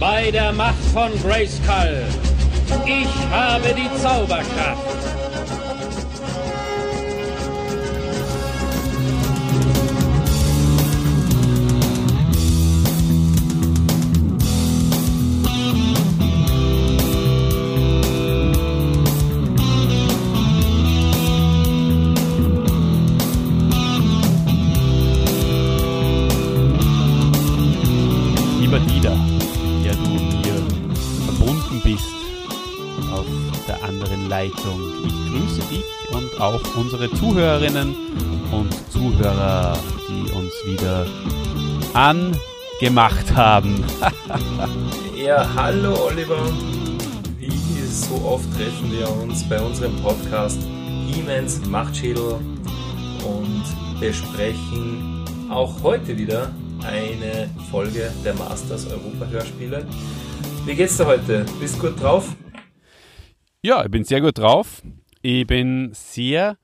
bei der Macht von Grayskull. Ich habe die Zauberkraft. Auch unsere Zuhörerinnen und Zuhörer, die uns wieder angemacht haben. Ja, hallo Oliver. Wie so oft treffen wir uns bei unserem Podcast Hiemens Machtschädel und besprechen auch heute wieder eine Folge der Masters Europa Hörspiele. Wie geht's dir heute? Bist gut drauf? Ja, ich bin sehr gut drauf. Ich bin sehr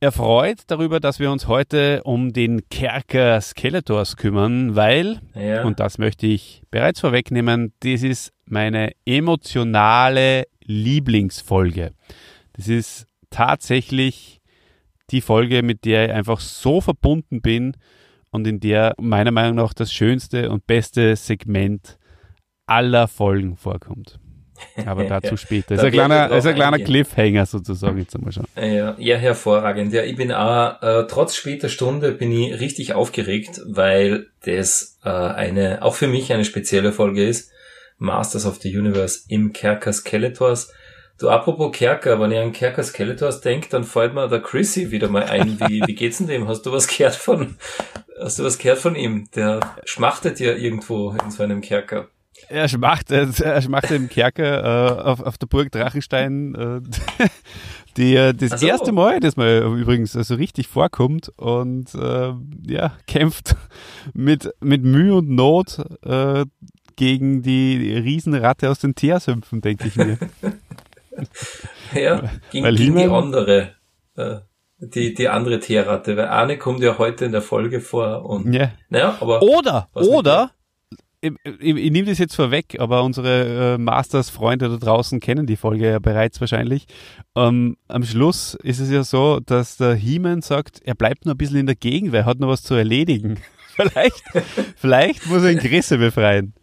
erfreut darüber, dass wir uns heute um den Kerker Skeletors kümmern, weil, Ja. und das möchte ich bereits vorwegnehmen, das ist meine emotionale Lieblingsfolge. Das ist tatsächlich die Folge, mit der ich einfach so verbunden bin und in der meiner Meinung nach das schönste und beste Segment aller Folgen vorkommt. Aber dazu später. Da ist ein kleiner, ist ein kleiner eingehen. Cliffhanger sozusagen jetzt einmal schon. Ja, ja, hervorragend. Ja, ich bin auch, äh, trotz später Stunde bin ich richtig aufgeregt, weil das äh, eine, auch für mich eine spezielle Folge ist. Masters of the Universe im Kerker Skeletors. Du, apropos Kerker, wenn ich an Kerker Skeletors denke, dann fällt mir der Chrissy wieder mal ein. Wie, wie geht's denn dem? Hast du was gehört von, hast du was gehört von ihm? Der schmachtet ja irgendwo in so einem Kerker. Er schmachtet, er schmachtet im Kerker äh, auf, auf der Burg Drachenstein, äh, die äh, das so. erste Mal, das mal übrigens so also richtig vorkommt und äh, ja, kämpft mit, mit Mühe und Not äh, gegen die Riesenratte aus den Teersümpfen, denke ich mir. Ja, gegen, Weil gegen die andere, äh, die, die andere Tierratte, weil eine kommt ja heute in der Folge vor und, ja. naja, aber, Oder, oder, ich, ich, ich nehme das jetzt vorweg, aber unsere äh, Masters-Freunde da draußen kennen die Folge ja bereits wahrscheinlich. Ähm, am Schluss ist es ja so, dass der He-Man sagt, er bleibt noch ein bisschen in der Gegend, weil er hat noch was zu erledigen. vielleicht, vielleicht muss er ihn Grisse befreien.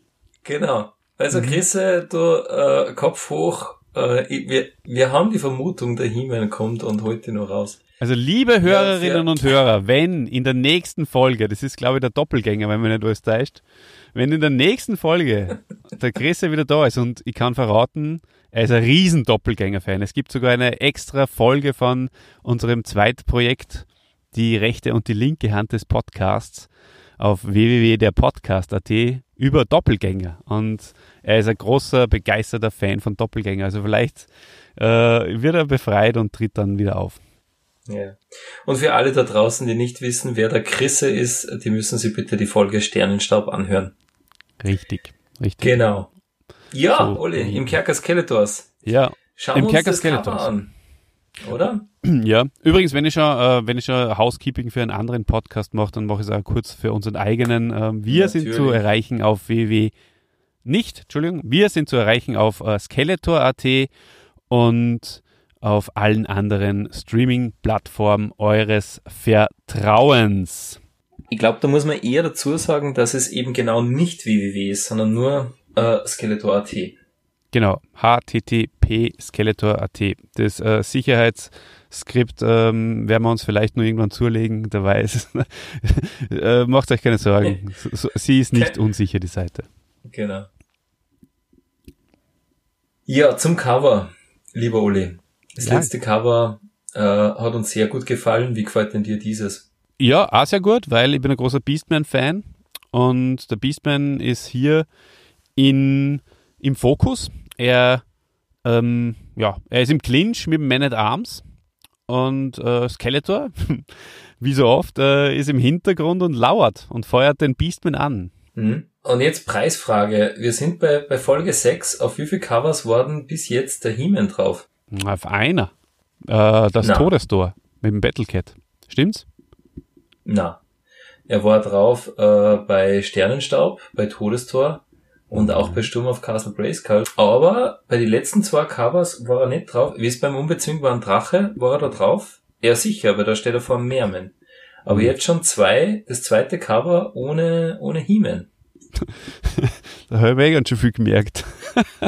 genau. Also Mhm. Chrisse, du, äh, Kopf hoch, äh, wir, wir haben die Vermutung, der He-Man kommt und holt ihn noch raus. Also liebe Hörerinnen sehr- und Hörer, wenn in der nächsten Folge, das ist glaube ich der Doppelgänger, wenn man nicht alles täuscht, wenn in der nächsten Folge der Grisse wieder da ist und ich kann verraten, er ist ein riesen Doppelgänger-Fan. Es gibt sogar eine extra Folge von unserem Zweitprojekt, die rechte und die linke Hand des Podcasts auf www.derpodcast.at über Doppelgänger. Und er ist ein großer, begeisterter Fan von Doppelgänger. Also vielleicht äh, wird er befreit und tritt dann wieder auf. Ja. Und für alle da draußen, die nicht wissen, wer der Chrisse ist, die müssen sich bitte die Folge Sternenstaub anhören. Richtig, richtig. Genau. Ja, So, Olli, ähm, im Kerker Skeletors. Ja, Schauen Im wir uns Kerker Skeletors. An. Oder? ja. Übrigens, wenn ich schon, äh, wenn ich schon Housekeeping für einen anderen Podcast mache, dann mache ich es auch kurz für unseren eigenen. Ähm, wir sind zu Natürlich. erreichen auf www. Nicht, Entschuldigung, wir sind zu erreichen auf äh, Skeletor.at und auf allen anderen Streaming-Plattformen eures Vertrauens. Ich glaube, da muss man eher dazu sagen, dass es eben genau nicht www ist, sondern nur äh, Skeletor.at. Genau, http Skeletor.at. Das äh, Sicherheitsskript ähm, werden wir uns vielleicht nur irgendwann zulegen, der weiß. äh, macht euch keine Sorgen. So, so, sie ist nicht unsicher, die Seite. Genau. Ja, zum Cover, lieber Uli. Das Ja. letzte Cover äh, hat uns sehr gut gefallen. Wie gefällt denn dir dieses? Ja, auch sehr gut, weil ich bin ein großer Beastman-Fan und der Beastman ist hier in, im Fokus. Er, ähm, ja, er ist im Clinch mit dem Man at Arms und äh, Skeletor, wie so oft, äh, ist im Hintergrund und lauert und feuert den Beastman an. Hm? Und jetzt Preisfrage. Wir sind bei, bei Folge 6. Auf wie viele Covers waren bis jetzt der He-Man drauf? Auf einer. Äh, das Na. Todestor mit dem Battlecat. Stimmt's? Na. Er war drauf äh, bei Sternenstaub, bei Todestor und auch bei Sturm auf Castle Grayskull. Aber bei den letzten zwei Covers war er nicht drauf. Wie es beim unbezwingbaren Drache war er da drauf. Ja, sicher, aber da steht er vor dem Meerman. Aber Mhm. jetzt schon zwei, das zweite Cover ohne, ohne He-Man. Da habe ich eh ganz schön viel gemerkt.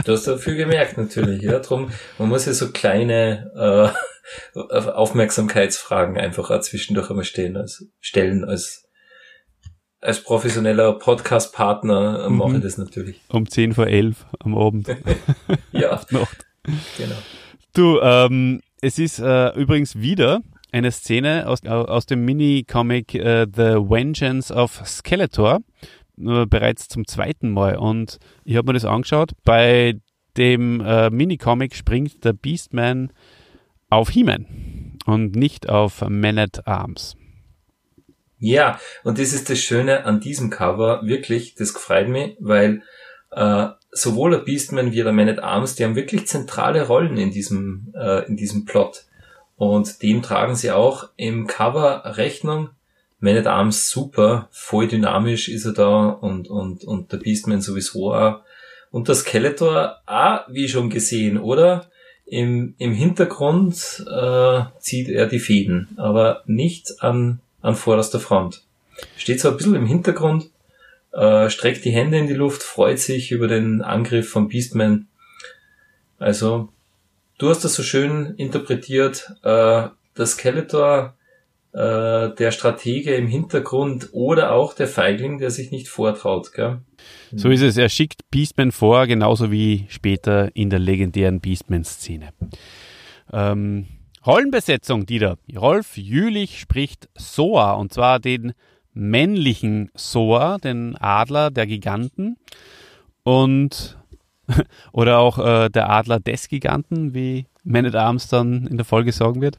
Du hast da viel gemerkt natürlich, ja. Drum, man muss ja so kleine äh, Aufmerksamkeitsfragen einfach zwischendurch einmal stehen, als, stellen. Als, als professioneller Podcast-Partner Mhm. mache ich das natürlich. Um 10 vor 11 am Abend. Ja, Nacht. genau. Du, ähm, es ist äh, übrigens wieder eine Szene aus, au- aus dem Mini-Comic äh, The Vengeance of Skeletor, äh, bereits zum zweiten Mal. Und ich habe mir das angeschaut. Bei dem äh, Mini-Comic springt der Beastman auf He-Man und nicht auf Man at Arms. Ja, und das ist das Schöne an diesem Cover, wirklich, das gefreut mich, weil äh, sowohl der Beastman wie der Man at Arms, die haben wirklich zentrale Rollen in diesem, äh, in diesem Plot. Und dem tragen sie auch im Cover Rechnung. Man at Arms super, voll dynamisch ist er da und, und, und der Beastman sowieso auch. Und der Skeletor auch, wie schon gesehen, oder? Im, im Hintergrund äh, zieht er die Fäden, aber nicht an, an vorderster Front. Steht so ein bisschen im Hintergrund, äh, streckt die Hände in die Luft, freut sich über den Angriff von Beastman. Also, du hast das so schön interpretiert, äh, der Skeletor, äh, der Stratege im Hintergrund oder auch der Feigling, der sich nicht vortraut, gell? So ist es. Er schickt Beastman vor, genauso wie später in der legendären Beastman-Szene. Ähm, Rollenbesetzung, Dieter. Rolf Jülich spricht Soa, und zwar den männlichen Soa, den Adler der Giganten. Und oder auch äh, der Adler des Giganten, wie Man at Arms dann in der Folge sagen wird.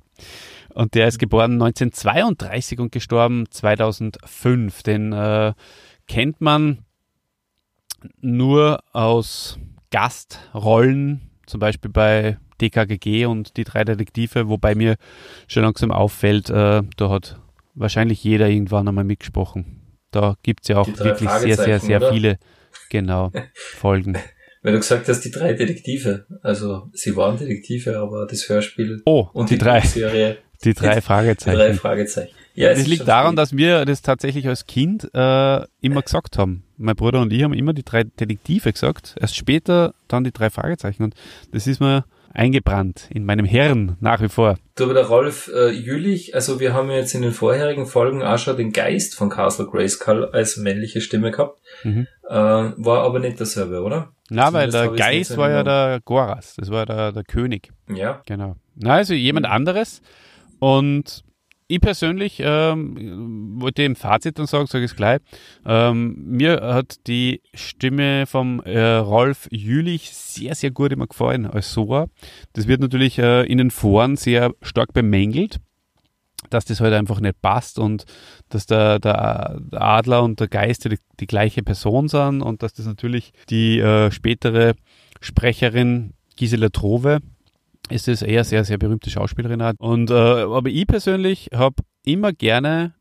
Und der ist geboren 1932 und gestorben 2005. Den äh, kennt man nur aus Gastrollen, zum Beispiel bei DKGG und die drei Detektive, wobei mir schon langsam auffällt, äh, da hat wahrscheinlich jeder irgendwann einmal mitgesprochen. Da gibt es ja auch Die wirklich sehr, sehr, sehr oder? viele genau, Folgen. Weil du gesagt hast, die drei Detektive. Also, sie waren Detektive, aber das Hörspiel Oh, und die, drei, Serie, die drei die Fragezeichen. drei Fragezeichen. Ja, das liegt daran, dass wir das tatsächlich als Kind äh, immer gesagt haben. Mein Bruder und ich haben immer die drei Detektive gesagt, erst später dann die drei Fragezeichen. Und das ist mir eingebrannt in meinem Hirn nach wie vor. Du, aber der Rolf äh, Jülich, also wir haben jetzt in den vorherigen Folgen auch schon den Geist von Castle Grayskull als männliche Stimme gehabt. Mhm. Äh, war aber nicht derselbe, oder? Na, weil der Geist war ja der Goras, das war der, der König. Ja. Genau. Na, also jemand anderes. Und ich persönlich ähm, wollte im Fazit dann sagen, sage ich es gleich. Ähm, mir hat die Stimme vom äh, Rolf Jülich sehr, sehr gut immer gefallen als Soa. Das wird natürlich äh, in den Foren sehr stark bemängelt, dass das halt einfach nicht passt und dass der, der Adler und der Geist die, die gleiche Person sind und dass das natürlich die äh, spätere Sprecherin Gisela Trove ist es eher sehr, sehr berühmte Schauspielerin hat. Und äh, aber ich persönlich habe immer gerne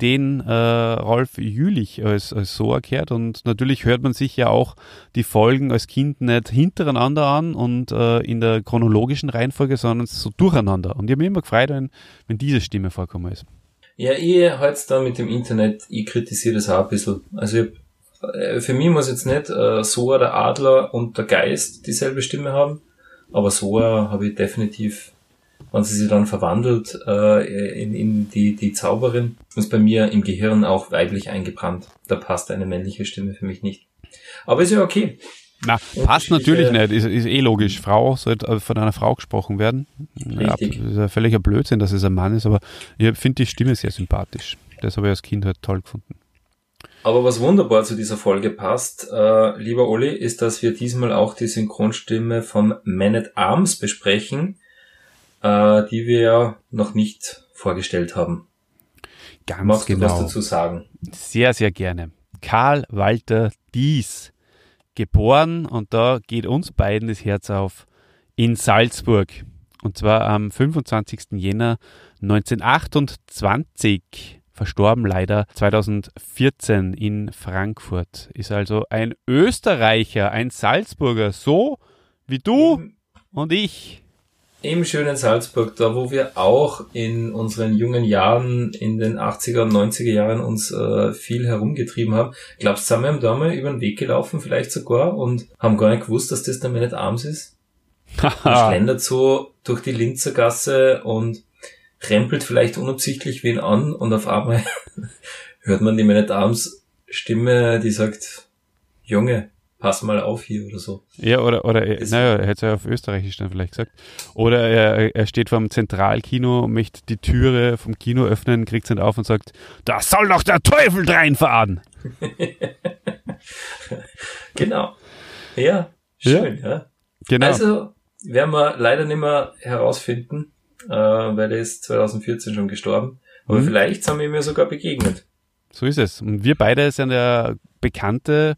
den äh, Rolf Jülich als, als so erklärt und natürlich hört man sich ja auch die Folgen als Kind nicht hintereinander an und äh, in der chronologischen Reihenfolge, sondern so durcheinander. Und ich habe mich immer gefreut, wenn, wenn diese Stimme vorkommen ist. Ja, ich halt da mit dem Internet, ich kritisiere das auch ein bisschen. Also ich, äh, für mich muss jetzt nicht äh, Soa, der Adler und der Geist dieselbe Stimme haben, aber Soa habe ich definitiv, wenn sie sich dann verwandelt äh, in, in die, die Zauberin, ist bei mir im Gehirn auch weiblich eingebrannt. Da passt eine männliche Stimme für mich nicht. Aber ist ja okay. Na, passt Unterschiedliche- natürlich nicht, ist, ist eh logisch. Frau sollte äh, von einer Frau gesprochen werden. Ja, Richtig. ist ja völliger Blödsinn, dass es ein Mann ist, aber ich finde die Stimme sehr sympathisch. Das habe ich als Kind halt toll gefunden. Aber was wunderbar zu dieser Folge passt, äh, lieber Olli, ist, dass wir diesmal auch die Synchronstimme von Man at Arms besprechen, äh, die wir ja noch nicht vorgestellt haben. Ganz Magst du was genau. dazu sagen? Sehr, sehr gerne. Karl Walter Dies, geboren, und da geht uns beiden das Herz auf, in Salzburg. Und zwar am 25. Jänner 1928 verstorben leider 2014 in Frankfurt. Ist also ein Österreicher, ein Salzburger, so wie du Im, und ich. Im schönen Salzburg, da wo wir auch in unseren jungen Jahren, in den 80er und 90er Jahren uns äh, viel herumgetrieben haben. Glaubst du, haben wir da mal über den Weg gelaufen, vielleicht sogar, und haben gar nicht gewusst, dass das der Man at Arms ist? schlendert so durch die Linzergasse und rempelt vielleicht unabsichtlich wen an und auf einmal hört man die Man Arms Stimme, die sagt, Junge, pass mal auf hier oder so. Ja, oder, oder naja, er hätte es ja auf Österreichisch dann vielleicht gesagt. Oder er, er steht vor dem Zentralkino und möchte die Türe vom Kino öffnen, kriegt es nicht auf und sagt, da soll doch der Teufel reinfahren. genau. Ja, schön, ja. ja. Genau. Also, werden wir leider nicht mehr herausfinden, äh, weil er ist 2014 schon gestorben. Aber mhm. vielleicht sind wir ihm ja sogar begegnet. So ist es. Und wir beide sind ja bekannte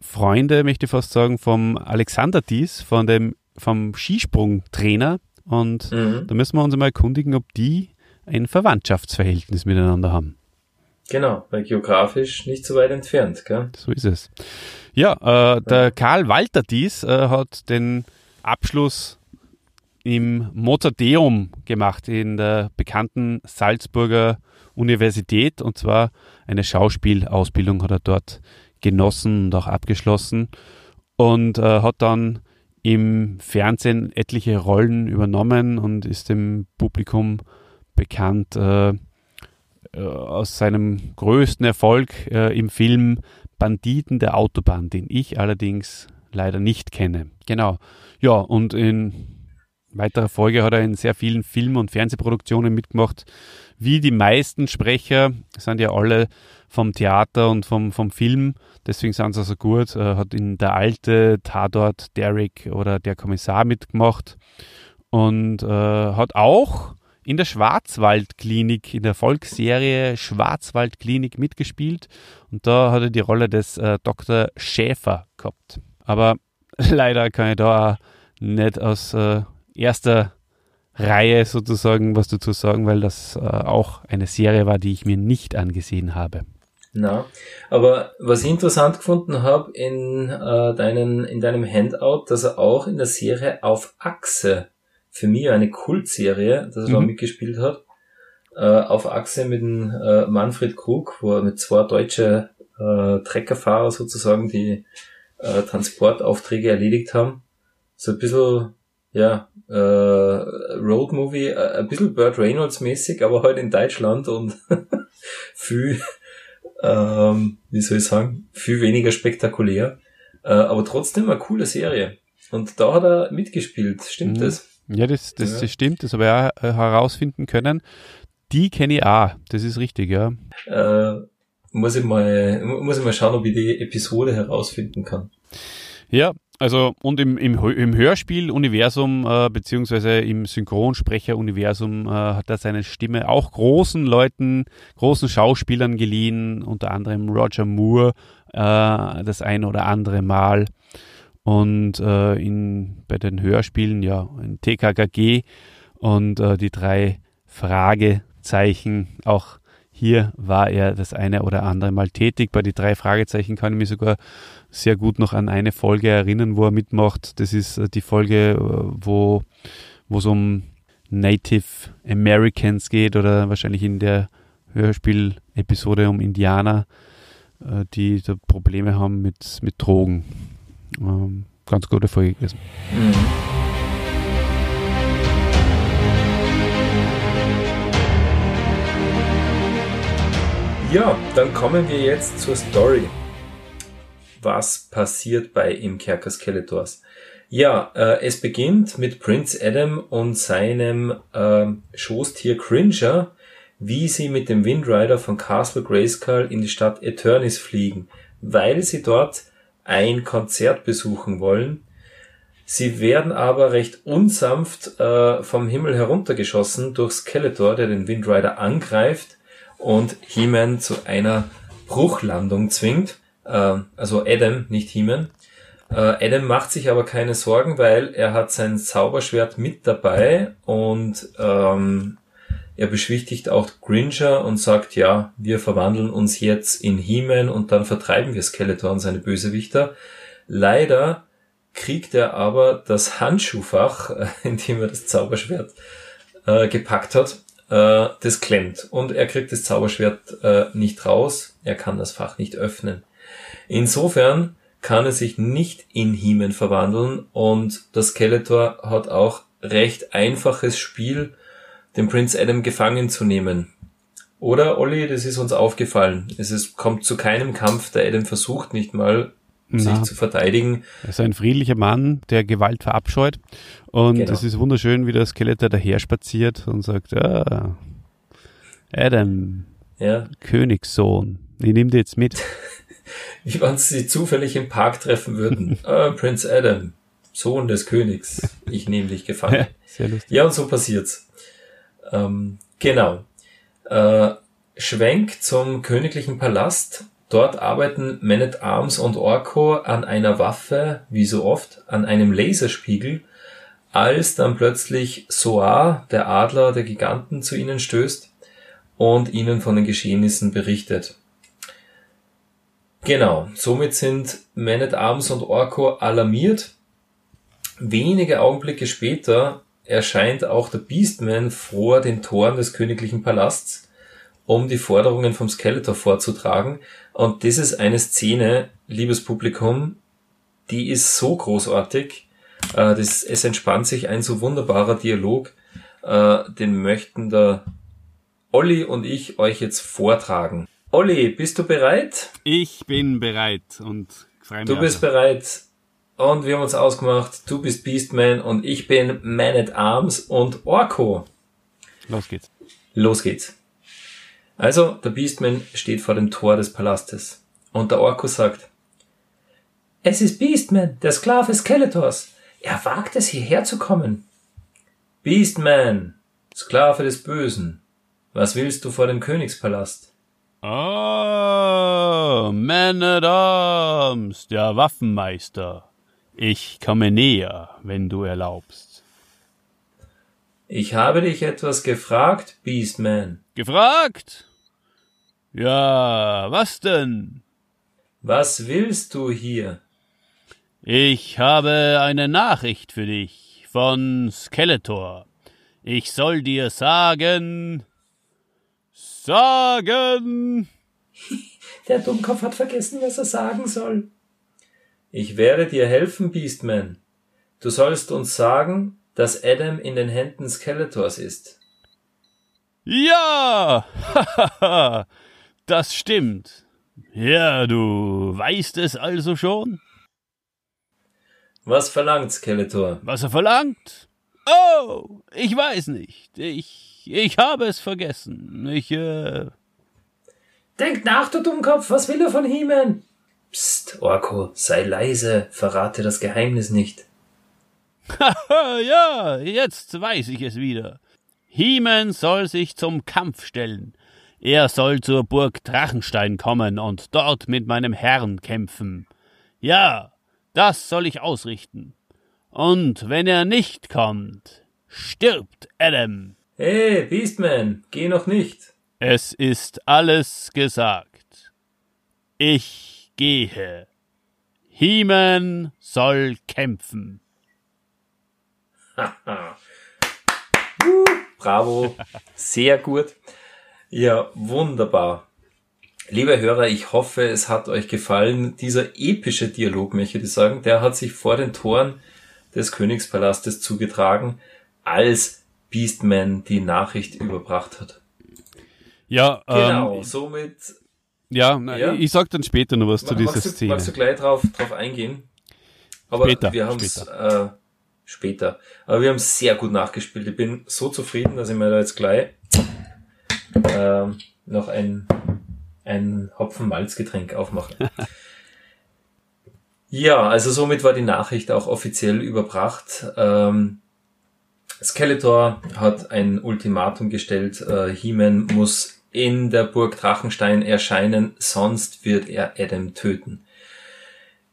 Freunde, möchte ich fast sagen, vom Alexander Dies, von dem, vom Skisprungtrainer. Und mhm. da müssen wir uns mal erkundigen, ob die ein Verwandtschaftsverhältnis miteinander haben. Genau, weil geografisch nicht so weit entfernt, gell? So ist es. Ja, äh, der. Karl Walter Dies äh, hat den Abschluss im Mozarteum gemacht in der bekannten Salzburger Universität und zwar eine Schauspielausbildung hat er dort genossen und auch abgeschlossen und äh, hat dann im Fernsehen etliche Rollen übernommen und ist dem Publikum bekannt äh, äh aus seinem größten Erfolg äh, im Film Banditen der Autobahn, den ich allerdings leider nicht kenne. Genau. Ja, und in weiterer Folge hat er in sehr vielen Film- und Fernsehproduktionen mitgemacht. Wie die meisten Sprecher sind ja alle vom Theater und vom, vom Film, deswegen sind sie so gut. Er hat in Der Alte, Tatort, Derek oder Der Kommissar mitgemacht und äh, hat auch in der Schwarzwaldklinik, in der Volksserie Schwarzwaldklinik mitgespielt und da hat er die Rolle des äh, Dr. Schäfer gehabt. Aber leider kann ich da nicht aus äh, erster Reihe sozusagen was dazu sagen, weil das äh, auch eine Serie war, die ich mir nicht angesehen habe. Na, aber was ich interessant gefunden habe in, äh, deinen, in deinem Handout, dass er auch in der Serie auf Achse, für mich eine Kultserie, dass er mhm. da mitgespielt hat, äh, auf Achse mit dem äh, Manfred Krug, wo er mit zwei deutsche äh, Treckerfahrer sozusagen die äh, Transportaufträge erledigt haben. So ein bisschen, ja, äh, Roadmovie, äh, ein bisschen Burt Reynolds mäßig, aber halt in Deutschland und viel, ähm, wie soll ich sagen, viel weniger spektakulär. Äh, aber trotzdem eine coole Serie. Und da hat er mitgespielt, stimmt mhm. das? Ja, das, das, ja. das stimmt, das habe ich auch äh, herausfinden können. Die kenne ich auch, das ist richtig, ja. Äh, muss ich mal, muss ich mal schauen, ob ich die Episode herausfinden kann. Ja, also und im, im, im Hörspiel-Universum äh, beziehungsweise im Synchronsprecher-Universum äh, hat er seine Stimme auch großen Leuten, großen Schauspielern geliehen, unter anderem Roger Moore äh, das ein oder andere Mal. Und äh, in, bei den Hörspielen, ja, in TKKG und äh, die drei Fragezeichen auch hier war er das eine oder andere Mal tätig. Bei die drei Fragezeichen kann ich mich sogar sehr gut noch an eine Folge erinnern, wo er mitmacht. Das ist äh, die Folge, äh, wo es um Native Americans geht oder wahrscheinlich in der Hörspiel-Episode um Indianer, äh, die da Probleme haben mit, mit Drogen. Ähm, ganz gute Folge gewesen. Mhm. Ja, dann kommen wir jetzt zur Story. Was passiert bei Im Kerker Skeletors? Ja, äh, es beginnt mit Prince Adam und seinem äh, Schoßtier Cringer, wie sie mit dem Windrider von Castle Grayskull in die Stadt Eternis fliegen, weil sie dort ein Konzert besuchen wollen. Sie werden aber recht unsanft äh, vom Himmel heruntergeschossen durch Skeletor, der den Windrider angreift und He-Man zu einer Bruchlandung zwingt. Äh, also Adam, nicht He-Man. Äh, Adam macht sich aber keine Sorgen, weil er hat sein Zauberschwert mit dabei und ähm, Er beschwichtigt auch Gringer und sagt, ja, wir verwandeln uns jetzt in He-Man und dann vertreiben wir Skeletor und seine Bösewichter. Leider kriegt er aber das Handschuhfach, in dem er das Zauberschwert äh, gepackt hat, äh, das klemmt. Und er kriegt das Zauberschwert äh, nicht raus. Er kann das Fach nicht öffnen. Insofern kann er sich nicht in He-Man verwandeln und das Skeletor hat auch recht einfaches Spiel, den Prince Adam gefangen zu nehmen. Oder, Olli, das ist uns aufgefallen. Es ist, kommt zu keinem Kampf, der Adam versucht nicht mal, Na. sich zu verteidigen. Er ist ein friedlicher Mann, der Gewalt verabscheut. Und genau. es ist wunderschön, wie der Skeletor daher spaziert und sagt, ah, Adam, ja. Königssohn, ich nehme dich jetzt mit. wie wenn sie zufällig im Park treffen würden. ah, Prince Adam, Sohn des Königs, ich nehme dich gefangen. Ja, sehr lustig. ja und so passiert's. Ähm, genau. Äh, Schwenk zum königlichen Palast. Dort arbeiten Man at Arms und Orko an einer Waffe, wie so oft, an einem Laserspiegel, als dann plötzlich Soar, der Adler der Giganten, zu ihnen stößt und ihnen von den Geschehnissen berichtet. Genau, somit sind Man at Arms und Orko alarmiert. Wenige Augenblicke später erscheint auch der Beastman vor den Toren des königlichen Palasts, um die Forderungen vom Skeletor vorzutragen. Und das ist eine Szene, liebes Publikum, die ist so großartig. Äh, das, es entspannt sich ein so wunderbarer Dialog, äh, den möchten der Olli und ich euch jetzt vortragen. Olli, bist du bereit? Ich bin bereit und freue mich. Du bist also. bereit. Und wir haben uns ausgemacht, du bist Beastman und ich bin Man at Arms und Orko. Los geht's. Los geht's. Also, der Beastman steht vor dem Tor des Palastes. Und der Orko sagt, es ist Beastman, der Sklave Skeletors. Er wagt es, hierher zu kommen. Beastman, Sklave des Bösen, was willst du vor dem Königspalast? Oh, Man at Arms, der Waffenmeister. Ich komme näher, wenn du erlaubst. Ich habe dich etwas gefragt, Beastman. Gefragt? Ja, was denn? Was willst du hier? Ich habe eine Nachricht für dich von Skeletor. Ich soll dir sagen, sagen. Der Dummkopf hat vergessen, was er sagen soll. Ich werde dir helfen, Beastman. Du sollst uns sagen, dass Adam in den Händen Skeletors ist. Ja! das stimmt. Ja, du weißt es also schon? Was verlangt Skeletor? Was er verlangt? Oh, ich weiß nicht. Ich ich habe es vergessen. Ich, äh. Denk nach, du Dummkopf, was will er von He-Man? Psst, Orko, sei leise, verrate das Geheimnis nicht. ja, jetzt weiß ich es wieder. He-Man soll sich zum Kampf stellen. Er soll zur Burg Drachenstein kommen und dort mit meinem Herrn kämpfen. Ja, das soll ich ausrichten. Und wenn er nicht kommt, stirbt Adam. Hey, Beastman, geh noch nicht. Es ist alles gesagt. Ich gehe. He-Man soll kämpfen. bravo, sehr gut. Ja, wunderbar. Liebe Hörer, ich hoffe, es hat euch gefallen. Dieser epische Dialog, möchte ich sagen, der hat sich vor den Toren des Königspalastes zugetragen, als Beastman die Nachricht überbracht hat. Ja, genau, ähm, somit. Ja, na, ja, ich sag dann später noch was zu dieser du, Szene. Magst du gleich drauf, drauf eingehen? Aber später, wir haben es später. Äh, später. Aber wir haben sehr gut nachgespielt. Ich bin so zufrieden, dass ich mir da jetzt gleich äh, noch ein, ein Hopfen-Malzgetränk aufmache. ja, also somit war die Nachricht auch offiziell überbracht. Ähm, Skeletor hat ein Ultimatum gestellt, äh, He-Man muss in der Burg Drachenstein erscheinen, sonst wird er Adam töten.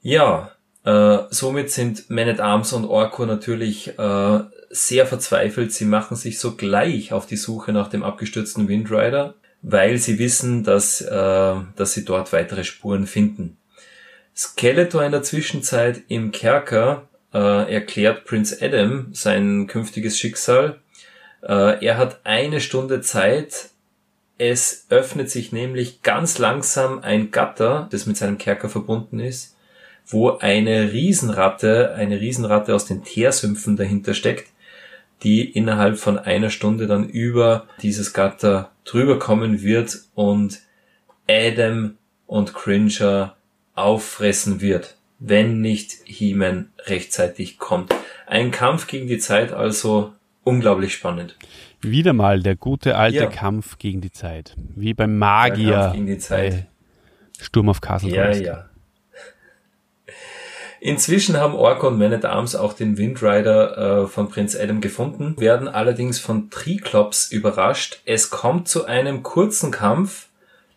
Ja, äh, somit sind Man at Arms und Orko natürlich äh, sehr verzweifelt. Sie machen sich sogleich auf die Suche nach dem abgestürzten Windrider, weil sie wissen, dass, äh, dass sie dort weitere Spuren finden. Skeletor in der Zwischenzeit im Kerker äh, erklärt Prince Adam sein künftiges Schicksal. Äh, er hat eine Stunde Zeit. Es öffnet sich nämlich ganz langsam ein Gatter, das mit seinem Kerker verbunden ist, wo eine Riesenratte, eine Riesenratte aus den Teersümpfen dahinter steckt, die innerhalb von einer Stunde dann über dieses Gatter drüber kommen wird und Adam und Cringer auffressen wird wenn nicht He-Man rechtzeitig kommt. Ein Kampf gegen die Zeit also unglaublich spannend. Wieder mal der gute alte ja. Kampf gegen die Zeit. Wie beim Magier. Der Kampf gegen die Zeit. Sturm auf Castle Ja, ja. Inzwischen haben Orko und Man at Arms auch den Windrider äh, von Prinz Adam gefunden, werden allerdings von Triklops überrascht. Es kommt zu einem kurzen Kampf,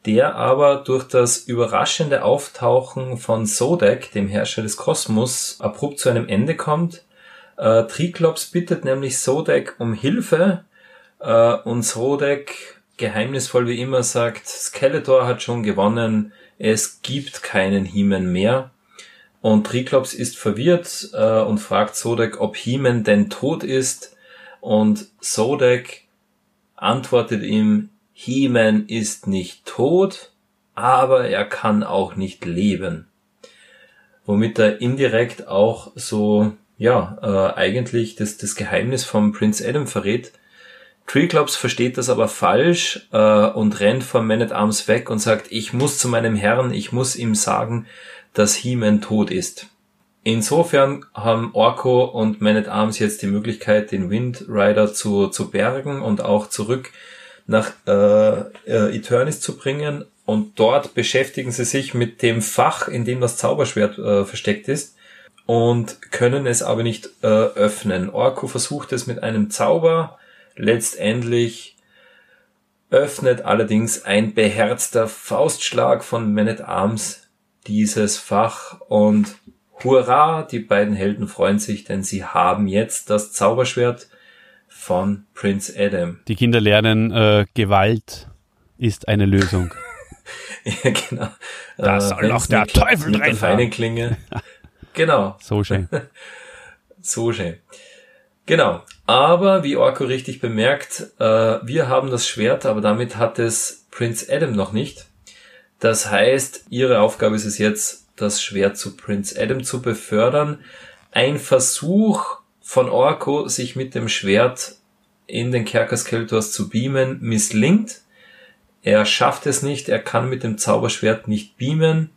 der aber durch das überraschende Auftauchen von Sodek, dem Herrscher des Kosmos, abrupt zu einem Ende kommt. Äh, Triklops bittet nämlich Sodek um Hilfe äh, und Sodek, geheimnisvoll wie immer, sagt, Skeletor hat schon gewonnen, es gibt keinen Heeman mehr. Und Triklops ist verwirrt äh, und fragt Sodek, ob Heeman denn tot ist. Und Sodek antwortet ihm, He-Man ist nicht tot, aber er kann auch nicht leben. Womit er indirekt auch so, ja, äh, eigentlich das, das Geheimnis vom Prince Adam verrät. Treeclops versteht das aber falsch äh, und rennt vom Man at Arms weg und sagt, ich muss zu meinem Herrn, ich muss ihm sagen, dass He-Man tot ist. Insofern haben Orko und Man at Arms jetzt die Möglichkeit, den Wind Rider zu, zu bergen und auch zurück nach äh, äh, Eternis zu bringen und dort beschäftigen sie sich mit dem Fach, in dem das Zauberschwert äh, versteckt ist und können es aber nicht äh, öffnen. Orko versucht es mit einem Zauber, letztendlich öffnet allerdings ein beherzter Faustschlag von Man at Arms dieses Fach und hurra, die beiden Helden freuen sich, denn sie haben jetzt das Zauberschwert von Prince Adam. Die Kinder lernen, äh, Gewalt ist eine Lösung. ja, genau. Da soll noch der Teufel drin feine Klinge. genau. So schön. so schön. Genau. Aber wie Orko richtig bemerkt, äh, wir haben das Schwert, aber damit hat es Prince Adam noch nicht. Das heißt, ihre Aufgabe ist es jetzt, das Schwert zu Prince Adam zu befördern. Ein Versuch, von Orko, sich mit dem Schwert in den Kerker Skeletors zu beamen, misslingt. Er schafft es nicht, er kann mit dem Zauberschwert nicht beamen.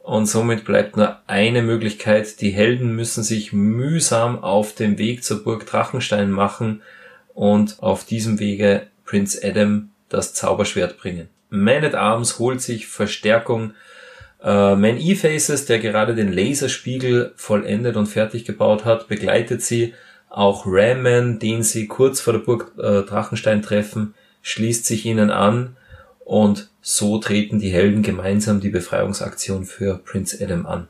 Und somit bleibt nur eine Möglichkeit. Die Helden müssen sich mühsam auf den Weg zur Burg Drachenstein machen und auf diesem Wege Prinz Adam das Zauberschwert bringen. Man at Arms holt sich Verstärkung äh, Man E-Faces, der gerade den Laserspiegel vollendet und fertig gebaut hat, begleitet sie. Auch Ramman, den sie kurz vor der Burg äh, Drachenstein treffen, schließt sich ihnen an und so treten die Helden gemeinsam die Befreiungsaktion für Prince Adam an.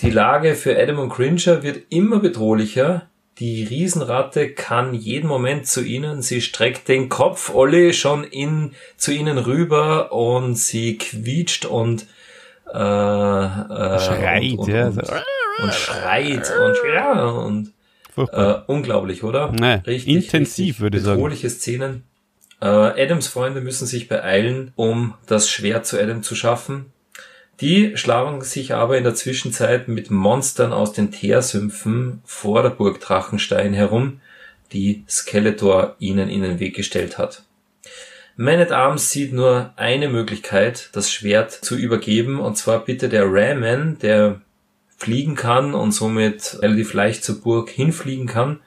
Die Lage für Adam und Cringer wird immer bedrohlicher, die Riesenratte kann jeden Moment zu ihnen. Sie streckt den Kopf Olli schon in, zu ihnen rüber und sie quietscht und, äh, äh, schreit, und, und, ja. Und, und schreit und, ja, und äh, unglaublich, oder? Nee, richtig intensiv, richtig würde ich sagen. Bedrohliche Szenen. Äh, Adams Freunde müssen sich beeilen, um das Schwert zu Adam zu schaffen. Die schlagen sich aber in der Zwischenzeit mit Monstern aus den Teersümpfen vor der Burg Drachenstein herum, die Skeletor ihnen in den Weg gestellt hat. Man at Arms sieht nur eine Möglichkeit, das Schwert zu übergeben, und zwar bitte der Ramman, der fliegen kann und somit relativ leicht zur Burg hinfliegen kann.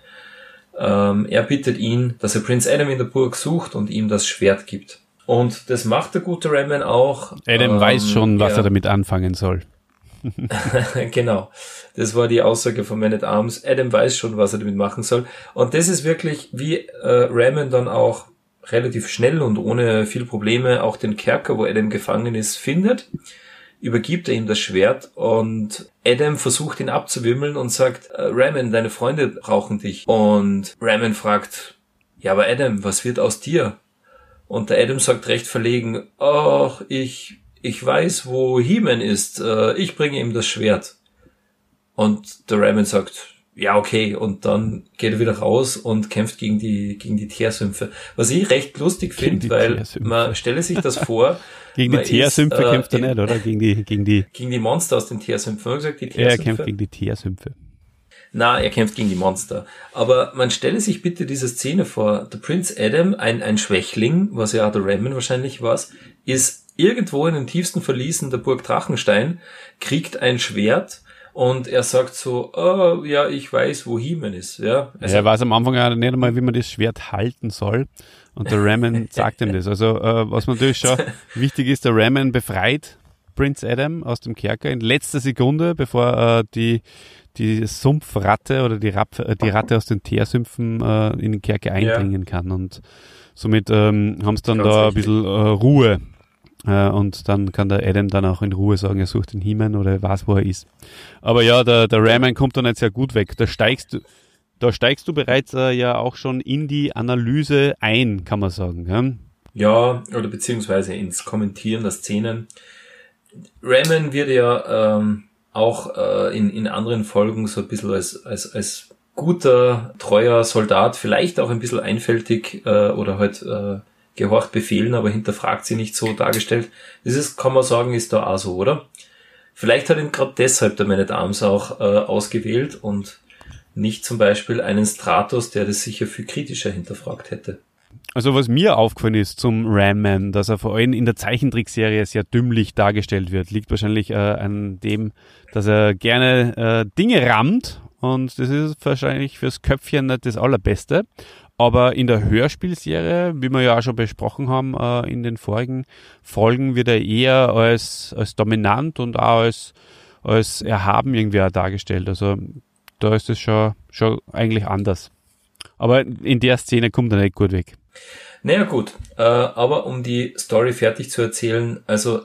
Ähm, er bittet ihn, dass er Prinz Adam in der Burg sucht und ihm das Schwert gibt. Und das macht der gute Rayman auch. Adam ähm, weiß schon, was ja. er damit anfangen soll. genau. Das war die Aussage von Man at Arms. Adam weiß schon, was er damit machen soll. Und das ist wirklich, wie äh, Rayman dann auch relativ schnell und ohne viel Probleme auch den Kerker, wo Adam gefangen ist, findet. übergibt er ihm das Schwert und Adam versucht ihn abzuwimmeln und sagt, äh, deine Freunde brauchen dich. Und Ramen fragt, ja, aber Adam, was wird aus dir? Und der Adam sagt recht verlegen, ach, ich, ich weiß, wo He-Man ist, äh, ich bringe ihm das Schwert. Und der Ramen sagt, ja, okay, und dann geht er wieder raus und kämpft gegen die, gegen die Teersümpfe. Was ich recht lustig finde, weil man stelle sich das vor. gegen die Teersümpfe äh, kämpft er nicht, oder? Gegen die, gegen die. Gegen die Monster aus den Teersümpfen. Gesagt, die Teersümpfe. Er kämpft gegen die Teersümpfe. Na, er kämpft gegen die Monster. Aber man stelle sich bitte diese Szene vor. Der Prinz Adam, ein, ein Schwächling, was ja auch der Ramen wahrscheinlich war, ist irgendwo in den tiefsten Verliesen der Burg Drachenstein, kriegt ein Schwert, und er sagt so, oh, ja, ich weiß, wo He-Man ist. Ja, also, er weiß am Anfang ja nicht einmal, wie man das Schwert halten soll. Und der Ramen sagt ihm das. Also, äh, was natürlich schon wichtig ist, der Ramen befreit Prince Adam aus dem Kerker in letzter Sekunde, bevor äh, die, die Sumpfratte oder die, Rapp, äh, die Ratte aus den Teersümpfen äh, in den Kerker eindringen ja. kann. Und somit ähm, haben sie dann Ganz da richtig. ein bisschen äh, Ruhe äh, und dann kann der Adam dann auch in Ruhe sagen, er sucht den He-Man oder er weiß, wo er ist. Aber ja, der, der Rayman kommt dann nicht sehr gut weg. Da steigst du, da steigst du bereits äh, ja auch schon in die Analyse ein, kann man sagen. Ja, ja oder beziehungsweise ins Kommentieren der Szenen. Rayman wird ja ähm, auch äh, in, in anderen Folgen so ein bisschen als, als, als guter, treuer Soldat, vielleicht auch ein bisschen einfältig äh, oder halt äh, gehorcht Befehlen, aber hinterfragt sie nicht so dargestellt. Das ist, kann man sagen, ist da auch so, oder? Vielleicht hat ihn gerade deshalb der Man at Arms auch äh, ausgewählt und nicht zum Beispiel einen Stratos, der das sicher viel kritischer hinterfragt hätte. Also was mir aufgefallen ist zum Ram Man, dass er vor allem in der Zeichentrickserie sehr dümmlich dargestellt wird, liegt wahrscheinlich äh, an dem, dass er gerne äh, Dinge rammt und das ist wahrscheinlich fürs Köpfchen nicht das Allerbeste. Aber in der Hörspielserie, wie wir ja auch schon besprochen haben äh, in den vorigen Folgen, wird er eher als, als dominant und auch als, als erhaben irgendwie auch dargestellt. Also da ist es schon, schon eigentlich anders. Aber in der Szene kommt er nicht gut weg. Naja gut, äh, aber um die Story fertig zu erzählen, also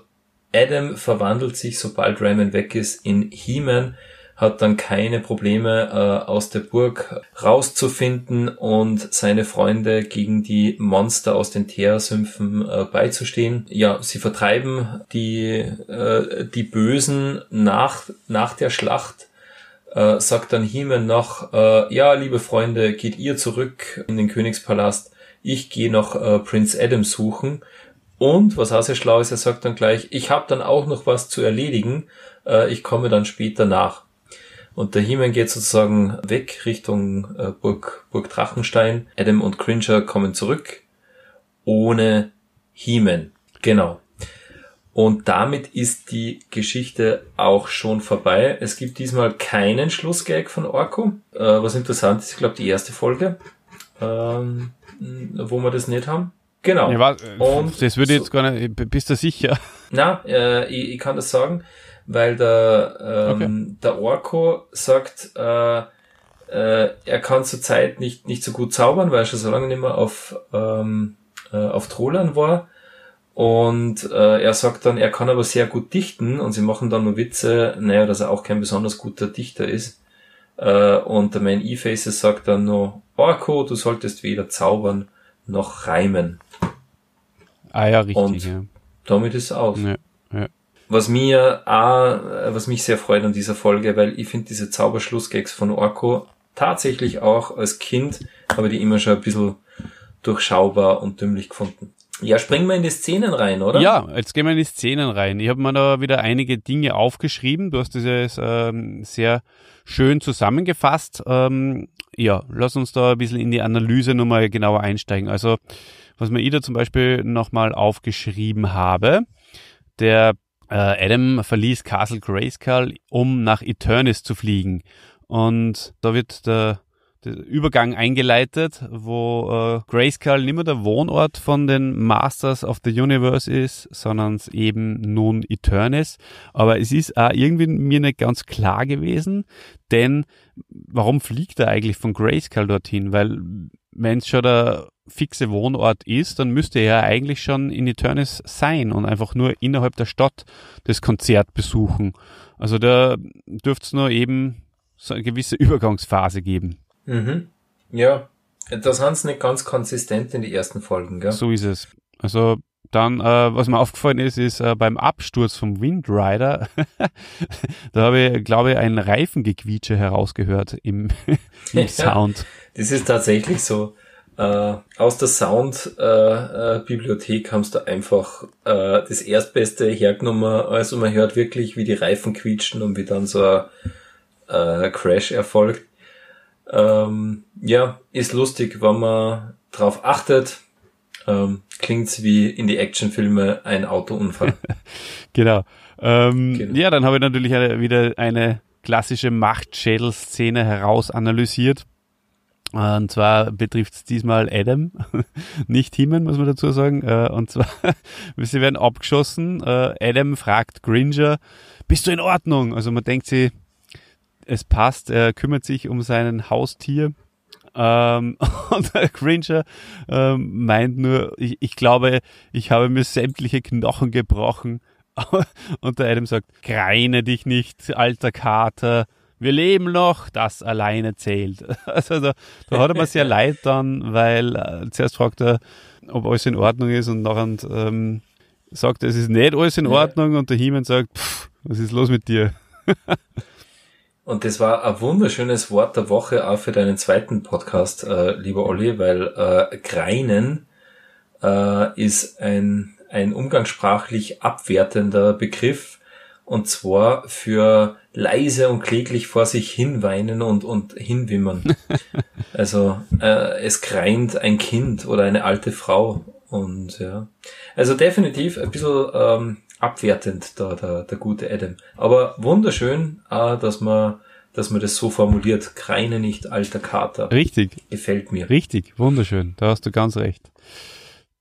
Adam verwandelt sich, sobald Raymond weg ist, in He-Man, hat dann keine Probleme äh, aus der Burg rauszufinden und seine Freunde gegen die Monster aus den Teersümpfen äh, beizustehen. Ja, sie vertreiben die, äh, die Bösen nach, nach der Schlacht. Äh, sagt dann Heeman noch, äh, ja, liebe Freunde, geht ihr zurück in den Königspalast. Ich gehe noch äh, Prinz Adam suchen. Und was auch sehr schlau ist, er sagt dann gleich, ich habe dann auch noch was zu erledigen. Äh, ich komme dann später nach. Und der He-Man geht sozusagen weg Richtung äh, Burg, Burg Drachenstein. Adam und Cringer kommen zurück ohne He-Man. Genau. Und damit ist die Geschichte auch schon vorbei. Es gibt diesmal keinen Schlussgag von Orko. Äh, was interessant ist, ich glaube, die erste Folge, ähm, wo wir das nicht haben. Genau. Ja, was, und das würde jetzt gar nicht, bist du sicher? Na, äh, ich, ich kann das sagen weil der, ähm, okay. der Orko sagt, äh, äh, er kann zurzeit nicht, nicht so gut zaubern, weil er schon so lange nicht mehr auf, ähm, äh, auf Trollern war. Und äh, er sagt dann, er kann aber sehr gut dichten und sie machen dann nur Witze, naja, dass er auch kein besonders guter Dichter ist. Äh, und der Man E-Faces sagt dann nur, Orko, du solltest weder zaubern noch reimen. Ah ja, richtig. Und ja. damit ist es aus. Ja, ja. Was mir auch, was mich sehr freut an dieser Folge, weil ich finde diese Zauberschlussgags von Orko tatsächlich auch als Kind habe die immer schon ein bisschen durchschaubar und dümmlich gefunden. Ja, springen wir in die Szenen rein, oder? Ja, jetzt gehen wir in die Szenen rein. Ich habe mir da wieder einige Dinge aufgeschrieben. Du hast das ähm, sehr schön zusammengefasst. Ähm, ja, lass uns da ein bisschen in die Analyse nochmal genauer einsteigen. Also, was mir ich da zum Beispiel nochmal aufgeschrieben habe, der äh, Adam verließ Castle Grayskull, um nach Eternis zu fliegen. Und da wird der Übergang eingeleitet, wo äh, Grayskull nicht mehr der Wohnort von den Masters of the Universe ist, sondern eben nun Eternis. Aber es ist auch irgendwie mir nicht ganz klar gewesen, denn warum fliegt er eigentlich von Grayskull dorthin? Weil wenn es schon der fixe Wohnort ist, dann müsste er eigentlich schon in Eternis sein und einfach nur innerhalb der Stadt das Konzert besuchen. Also da dürfte es nur eben so eine gewisse Übergangsphase geben. Mhm. Ja, das haben sie nicht ganz konsistent in die ersten Folgen, gell? So ist es. Also dann, äh, was mir aufgefallen ist, ist äh, beim Absturz vom Windrider, da habe ich, glaube ich, ein Reifengequietsche herausgehört im, im ja, Sound. Das ist tatsächlich so. Äh, aus der Sound-Bibliothek äh, äh, haben sie da einfach äh, das Erstbeste hergenommen. Also man hört wirklich, wie die Reifen quietschen und wie dann so ein äh, Crash erfolgt. Ähm, ja, ist lustig, wenn man drauf achtet. Ähm, klingt wie in die Actionfilme ein Autounfall. genau. Ähm, genau. Ja, dann habe ich natürlich eine, wieder eine klassische Machtschädel-Szene herausanalysiert. Und zwar betrifft es diesmal Adam, nicht Himen, muss man dazu sagen. Äh, und zwar, sie werden abgeschossen. Äh, Adam fragt Gringer, bist du in Ordnung? Also man denkt sich, es passt, er kümmert sich um sein Haustier. Ähm, und der Gringer ähm, meint nur, ich, ich glaube, ich habe mir sämtliche Knochen gebrochen. und der Adam sagt, greine dich nicht, alter Kater. Wir leben noch, das alleine zählt. Also da, da hat er mir sehr leid dann, weil äh, zuerst fragt er, ob alles in Ordnung ist und nachher ähm, sagt er, es ist nicht alles in Ordnung und der Hiemen sagt, pff, was ist los mit dir? Und das war ein wunderschönes Wort der Woche auch für deinen zweiten Podcast, äh, lieber Olli, weil äh, Greinen äh, ist ein, ein umgangssprachlich abwertender Begriff und zwar für leise und kläglich vor sich hinweinen und, und hinwimmern. also äh, es greint ein Kind oder eine alte Frau und ja. Also definitiv ein bisschen ähm, abwertend, da, der, der gute Adam. Aber wunderschön, äh, dass man dass man das so formuliert. Kreine nicht, alter Kater. Richtig. Gefällt mir. Richtig, wunderschön. Da hast du ganz recht.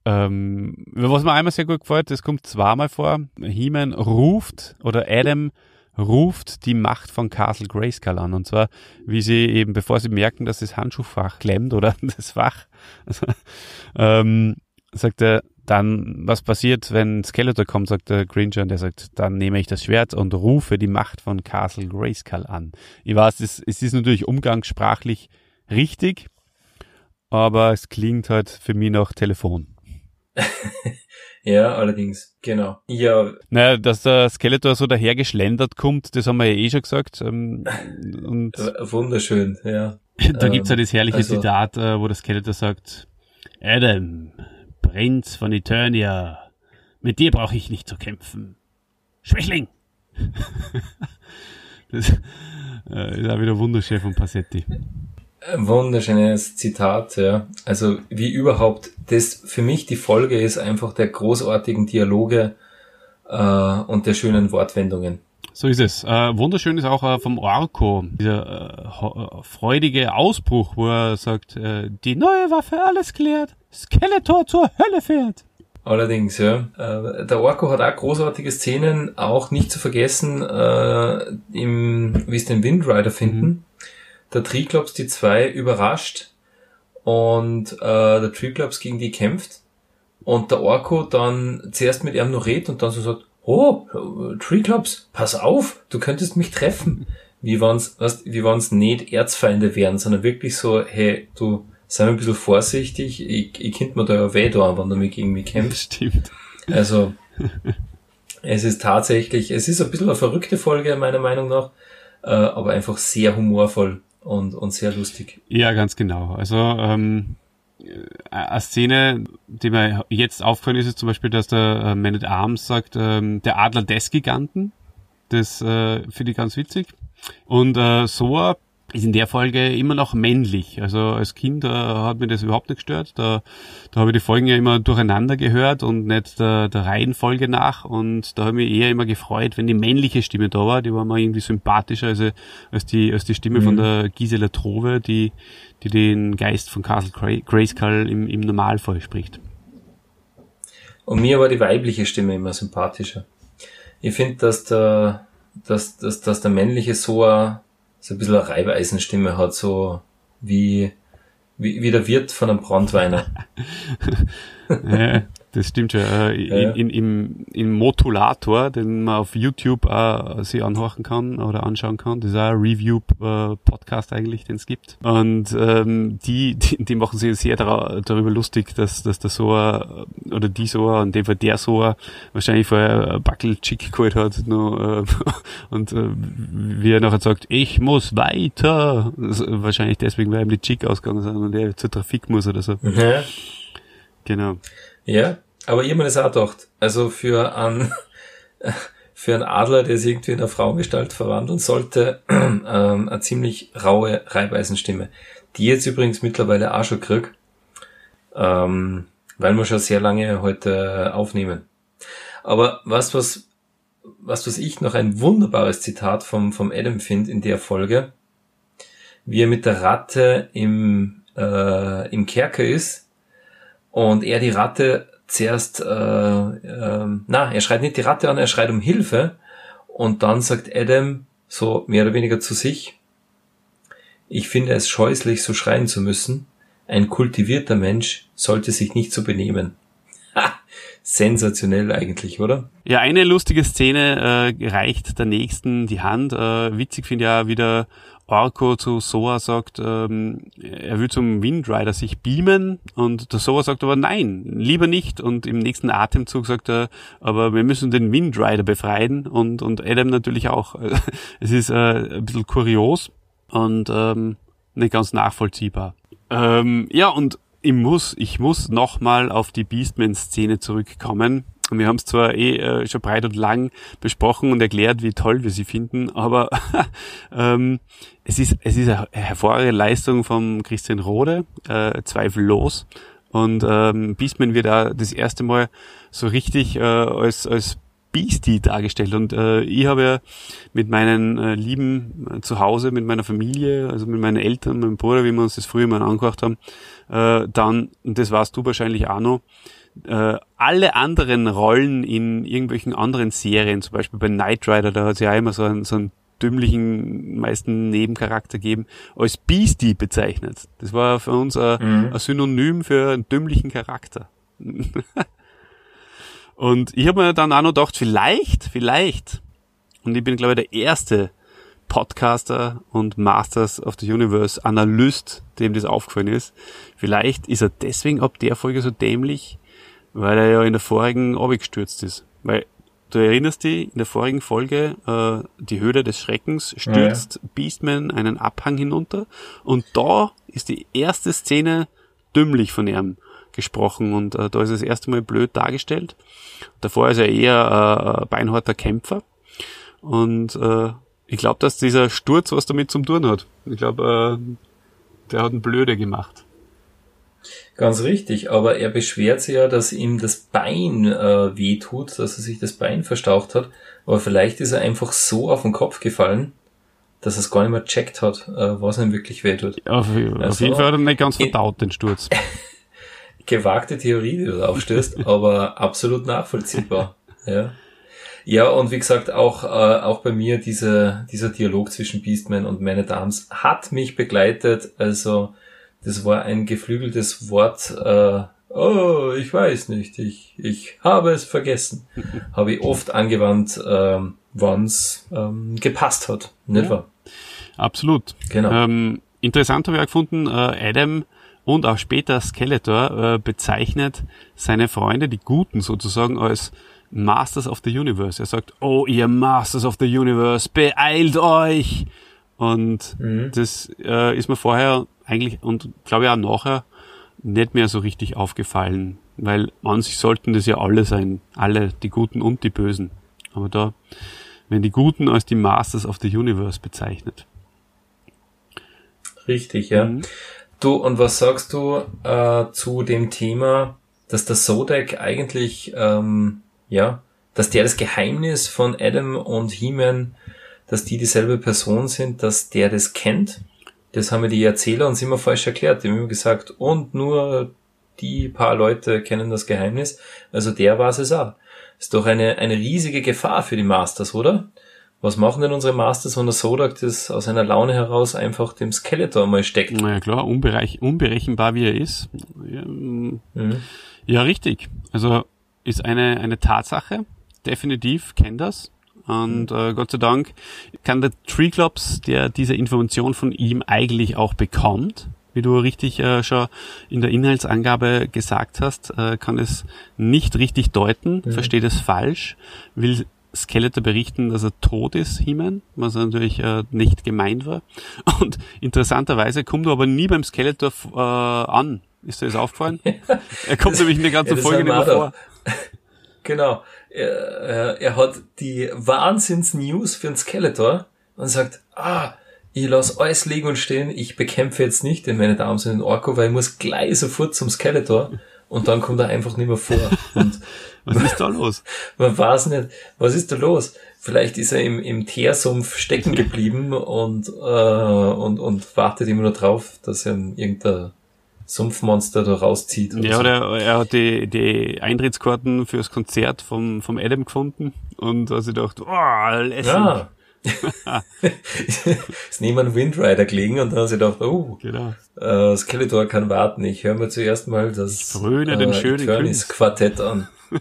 Ähm, was mir einmal sehr gut gefällt, das kommt zweimal vor. He-Man ruft oder Adam ruft die Macht von Castle Grayskull an. Und zwar, wie sie eben, bevor sie merken, dass das Handschuhfach klemmt oder das Fach, also, ähm, sagt er, dann, was passiert, wenn Skeletor kommt, sagt der Gringer, und der sagt, dann nehme ich das Schwert und rufe die Macht von Castle Grayskull an. Ich weiß, es, es ist natürlich umgangssprachlich richtig, aber es klingt halt für mich nach Telefon. ja, allerdings, genau. Ja. Naja, dass der Skeletor so dahergeschlendert kommt, das haben wir ja eh schon gesagt. Ähm, und Wunderschön, ja. Da gibt's ja das herrliche also, Zitat, äh, wo der Skeletor sagt, Adam, Prinz von Eternia, mit dir brauche ich nicht zu kämpfen. Schwächling! das äh, ist auch wieder wunderschön von Passetti. Wunderschönes Zitat, ja. Also wie überhaupt, das für mich die Folge ist einfach der großartigen Dialoge äh, und der schönen Wortwendungen. So ist es. Äh, wunderschön ist auch äh, vom Orko, dieser äh, freudige Ausbruch, wo er sagt, äh, die neue Waffe alles klärt, Skeletor zur Hölle fährt. Allerdings, ja. Äh, der Orko hat auch großartige Szenen, auch nicht zu vergessen, äh, im, wie es den Windrider finden. Mhm. Der Triclops die zwei überrascht und äh, der Triclops gegen die kämpft und der Orko dann zuerst mit ihm noch redet und dann so sagt, oh, Triclops, pass auf, du könntest mich treffen. Wie wenn's, weißt, wie wenn's nicht Erzfeinde wären, sondern wirklich so, hey, du, sei ein bisschen vorsichtig, ich, ich könnte mir da ja weh tun, wenn du mich gegen mich kämpfst. Stimmt. Also, es ist tatsächlich, es ist ein bisschen eine verrückte Folge, meiner Meinung nach, äh, aber einfach sehr humorvoll und, und sehr lustig. Ja, ganz genau. Also, ähm, eine Szene, die mir jetzt aufgefallen ist, ist zum Beispiel, dass der äh, Man at Arms sagt, ähm, der Adler des Giganten. Das äh, finde ich ganz witzig. Und äh, Soa ist in der Folge immer noch männlich. Also als Kind äh, hat mir das überhaupt nicht gestört. Da, da habe ich die Folgen ja immer durcheinander gehört und nicht der, der Reihenfolge nach. Und da habe ich mich eher immer gefreut, wenn die männliche Stimme da war. Die war mal irgendwie sympathischer als, als, die, als die Stimme mhm. von der Gisela Trove, die, die den Geist von Castle Grayskull im, im Normalfall spricht. Und mir war die weibliche Stimme immer sympathischer. Ich finde, dass der, dass, dass, dass der männliche Soa so ein bisschen eine Reibeisenstimme hat, so wie, Wie, wie der Wirt von einem Brandweiner. ja, das stimmt schon. Äh, in, in, im, Im Motulator, den man auf YouTube auch sich anhören kann oder anschauen kann, das ist auch ein Review-Podcast eigentlich, den es gibt. Und ähm, die, die, die machen sich sehr darüber lustig, dass, dass der Soa oder die Soa, in dem Fall der Soa, wahrscheinlich vorher ein Backel Chick geholt hat noch, äh, und äh, wie er nachher sagt, ich muss weiter. wahrscheinlich deswegen, weil ihm die Chick ausgegangen sind und er zur Trafik muss oder so. Ja. Genau. Ja, aber ich habe mir das auch gedacht. Also für einen, für einen Adler, der sich irgendwie in eine Frauengestalt verwandeln sollte, ähm, eine ziemlich raue Reibeisenstimme. Die jetzt übrigens mittlerweile auch schon krieg, ähm, weil wir schon sehr lange heute aufnehmen. Aber was, was, was, was ich noch ein wunderbares Zitat vom, vom Adam finde in der Folge, wie er mit der Ratte im, äh, im Kerker ist und er die Ratte zuerst, äh, äh, na, er schreit nicht die Ratte an, er schreit um Hilfe und dann sagt Adam so mehr oder weniger zu sich, ich finde es scheußlich, so schreien zu müssen. Ein kultivierter Mensch sollte sich nicht so benehmen. Ha, sensationell eigentlich, oder? Ja, eine lustige Szene äh, reicht der nächsten die Hand. Äh, witzig finde ich ja wieder Orko zu Soa sagt, ähm, er will zum Windrider sich beamen und der Soa sagt aber nein, lieber nicht und im nächsten Atemzug sagt er, aber wir müssen den Windrider befreien und, und Adam natürlich auch. Es ist äh, ein bisschen kurios und ähm, nicht ganz nachvollziehbar. Ähm, ja, und ich muss, ich muss nochmal auf die Beastman-Szene zurückkommen und wir haben es zwar eh äh, schon breit und lang besprochen und erklärt, wie toll wir sie finden, aber ähm, es ist es ist eine hervorragende Leistung von Christian Rode, äh, zweifellos. Und ähm, Beastman wird da das erste Mal so richtig äh, als als Beastie dargestellt. Und äh, ich habe ja mit meinen äh, Lieben äh, zu Hause, mit meiner Familie, also mit meinen Eltern, meinem Bruder, wie wir uns das früher mal angehört haben, äh, dann, und das warst du wahrscheinlich auch noch, äh, alle anderen Rollen in irgendwelchen anderen Serien, zum Beispiel bei Knight Rider, da hat es ja immer so einen, so einen dümmlichen, meisten Nebencharakter gegeben, als Beastie bezeichnet. Das war für uns ein, mhm. ein Synonym für einen dümmlichen Charakter. und ich habe mir dann auch noch gedacht, vielleicht, vielleicht, und ich bin glaube ich der erste Podcaster und Masters of the Universe Analyst, dem das aufgefallen ist. Vielleicht ist er deswegen ab der Folge so dämlich, weil er ja in der vorigen abgestürzt ist. Weil du erinnerst dich, in der vorigen Folge, äh, die Höhle des Schreckens stürzt ja. Beastman einen Abhang hinunter und da ist die erste Szene dümmlich von ihm gesprochen und äh, da ist das erste Mal blöd dargestellt. Davor ist er eher äh, beinharter Kämpfer und äh, ich glaube, dass dieser Sturz was damit zum tun hat. Ich glaube, äh, der hat einen Blöde gemacht. Ganz richtig, aber er beschwert sich ja, dass ihm das Bein äh, wehtut, dass er sich das Bein verstaucht hat. Aber vielleicht ist er einfach so auf den Kopf gefallen, dass er es gar nicht mehr checkt hat, äh, was ihm wirklich wehtut. Auf, also, auf jeden Fall hat er nicht ganz verdaut, den Sturz. Gewagte Theorie, die du da aufstößt, aber absolut nachvollziehbar. Ja. Ja, und wie gesagt, auch, äh, auch bei mir diese, dieser Dialog zwischen Beastman und Man at Arms hat mich begleitet. Also das war ein geflügeltes Wort. Äh, oh, ich weiß nicht, ich, ich habe es vergessen. habe ich oft angewandt, äh, wann es ähm, gepasst hat. Nicht ja, wahr? Absolut. Genau. Ähm, interessant habe ich auch gefunden, äh, Adam und auch später Skeletor äh, bezeichnet seine Freunde, die Guten sozusagen, als Masters of the Universe. Er sagt, oh, ihr Masters of the Universe, beeilt euch! Und mhm. das äh, ist mir vorher eigentlich und glaube ich auch nachher nicht mehr so richtig aufgefallen, weil an sich sollten das ja alle sein, alle, die Guten und die Bösen. Aber da werden die Guten als die Masters of the Universe bezeichnet. Richtig, ja. Mhm. Du, und was sagst du äh, zu dem Thema, dass der Sodek eigentlich, ähm, ja, dass der das Geheimnis von Adam und He-Man, dass die dieselbe Person sind, dass der das kennt das haben mir die Erzähler uns immer falsch erklärt. Die haben immer gesagt, und nur die paar Leute kennen das Geheimnis. Also der war es auch. Ist doch eine, eine riesige Gefahr für die Masters, oder? Was machen denn unsere Masters, wenn der Sodak das aus einer Laune heraus einfach dem Skeletor mal steckt? Naja klar, unbereich, unberechenbar wie er ist. Ja, mhm. ja, richtig. Also ist eine, eine Tatsache. Definitiv, kennt das. Und äh, Gott sei Dank kann der Tree Clubs, der diese Information von ihm eigentlich auch bekommt, wie du richtig äh, schon in der Inhaltsangabe gesagt hast, äh, kann es nicht richtig deuten, mhm. versteht es falsch, will Skeletor berichten, dass er tot ist, He-Man, was natürlich äh, nicht gemeint war. Und interessanterweise kommt er aber nie beim Skeletor äh, an. Ist dir das aufgefallen? er kommt nämlich in der ganzen ja, Folge nicht mehr vor. Genau. Er, er, hat die Wahnsinns-News für den Skeletor und sagt, ah, ich lasse alles liegen und stehen, ich bekämpfe jetzt nicht den meine Damen sind den Orko, weil ich muss gleich sofort zum Skeletor und dann kommt er einfach nicht mehr vor. Und was ist da los? Man weiß nicht, was ist da los? Vielleicht ist er im, im Teersumpf stecken geblieben und, äh, und, und wartet immer nur drauf, dass er irgendein Sumpfmonster da rauszieht. Ja, so. oder er hat die, die Eintrittskarten fürs Konzert vom, vom Adam gefunden und hat sich gedacht, oh, Lessing. Ja. ist neben einem Windrider gelegen und dann hat sie gedacht, oh, genau. äh, Skeletor kann warten. Ich höre mir zuerst mal das Fröne, den äh, schönen Quartett an.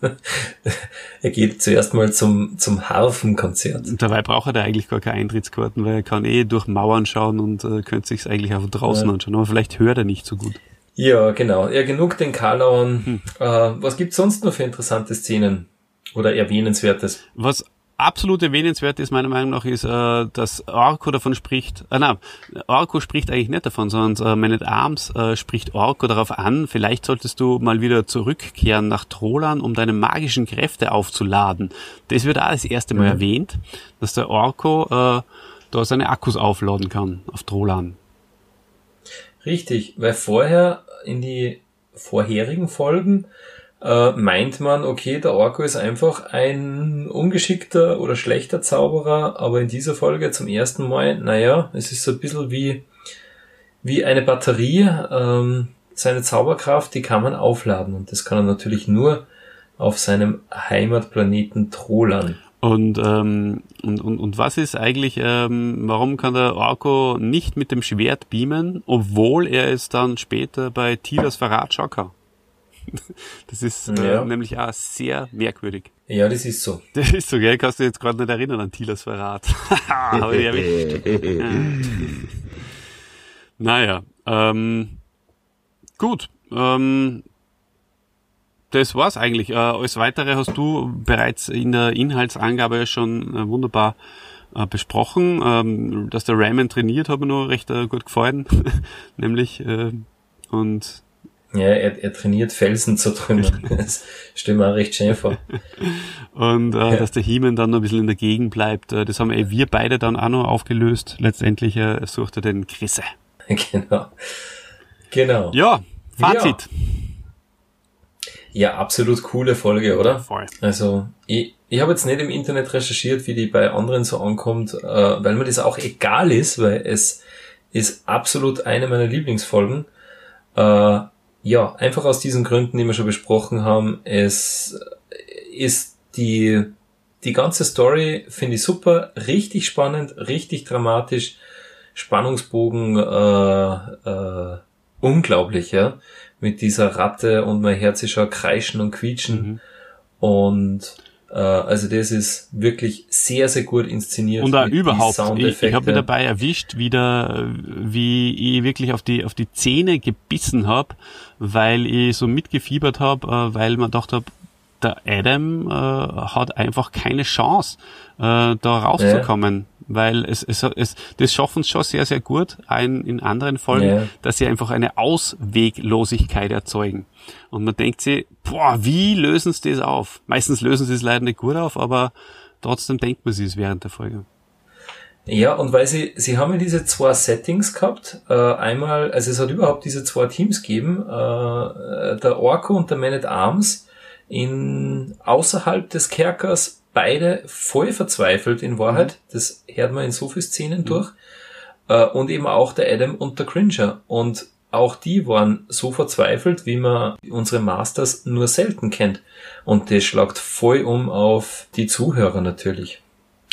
er geht zuerst mal zum, zum Harfenkonzert. Dabei braucht er eigentlich gar keine Eintrittskarten, weil er kann eh durch Mauern schauen und äh, könnte sich eigentlich auch draußen ja. anschauen. Aber vielleicht hört er nicht so gut. Ja, genau. Ja, genug den Karlauern. Hm. Äh, was gibt's sonst noch für interessante Szenen? Oder erwähnenswertes? Was absolut erwähnenswert ist meiner Meinung nach, ist, äh, dass Orko davon spricht, äh, nein, Orko spricht eigentlich nicht davon, sondern äh, Man at Arms äh, spricht Orko darauf an, vielleicht solltest du mal wieder zurückkehren nach Trolan, um deine magischen Kräfte aufzuladen. Das wird auch das erste Mal mhm. erwähnt, dass der Orko äh, da seine Akkus aufladen kann auf Trolan. Richtig, weil vorher in die vorherigen Folgen äh, meint man, okay, der Orko ist einfach ein ungeschickter oder schlechter Zauberer, aber in dieser Folge zum ersten Mal, naja, es ist so ein bisschen wie, wie eine Batterie, ähm, seine Zauberkraft, die kann man aufladen und das kann er natürlich nur auf seinem Heimatplaneten Trolan. Und, ähm, und, und, und was ist eigentlich, ähm, warum kann der Orko nicht mit dem Schwert beamen, obwohl er es dann später bei Tilas Verrat Schocker? Das ist äh, ja. nämlich auch sehr merkwürdig. Ja, das ist so. Das ist so, gell? Kannst du jetzt gerade nicht erinnern an Tilas Verrat. Habe ich erwischt. naja, ähm, gut. Ähm, das war's eigentlich. Äh, alles Weitere hast du bereits in der Inhaltsangabe schon äh, wunderbar äh, besprochen. Ähm, dass der Raymond trainiert, hat mir nur recht äh, gut gefallen. Nämlich, äh, und ja, er, er trainiert Felsen zu trümmern. Das stimmt auch recht schön vor. Und äh, ja. dass der Hiemen dann noch ein bisschen in der Gegend bleibt, äh, das haben eh wir beide dann auch noch aufgelöst. Letztendlich äh, sucht er den Chrisse. Genau. Genau. Ja, Fazit. Ja. ja, absolut coole Folge, oder? Voll. Also, ich, ich habe jetzt nicht im Internet recherchiert, wie die bei anderen so ankommt, äh, weil mir das auch egal ist, weil es ist absolut eine meiner Lieblingsfolgen. Äh, ja, einfach aus diesen Gründen, die wir schon besprochen haben. Es ist die, die ganze Story finde ich super, richtig spannend, richtig dramatisch, Spannungsbogen äh, äh, unglaublich, ja, mit dieser Ratte und mein Herz ist schon kreischen und quietschen mhm. und also das ist wirklich sehr, sehr gut inszeniert. Und auch überhaupt. Ich, ich habe mir dabei erwischt, wieder, wie ich wirklich auf die, auf die Zähne gebissen habe, weil ich so mitgefiebert habe, äh, weil man gedacht habe, der Adam äh, hat einfach keine Chance, äh, da rauszukommen. Ja. Weil es, es, es das schaffen es schon sehr, sehr gut, ein, in anderen Folgen, ja. dass sie einfach eine Ausweglosigkeit erzeugen. Und man denkt sich, boah, wie lösen sie das auf? Meistens lösen sie es leider nicht gut auf, aber trotzdem denkt man sich es während der Folge. Ja, und weil sie, sie haben ja diese zwei Settings gehabt. Äh, einmal, also es hat überhaupt diese zwei Teams gegeben, äh, der Orko und der Man at Arms in außerhalb des Kerkers beide voll verzweifelt in Wahrheit. Mhm. Das hört man in so vielen Szenen mhm. durch. Äh, und eben auch der Adam und der Cringer. Und auch die waren so verzweifelt, wie man unsere Masters nur selten kennt. Und das schlagt voll um auf die Zuhörer natürlich.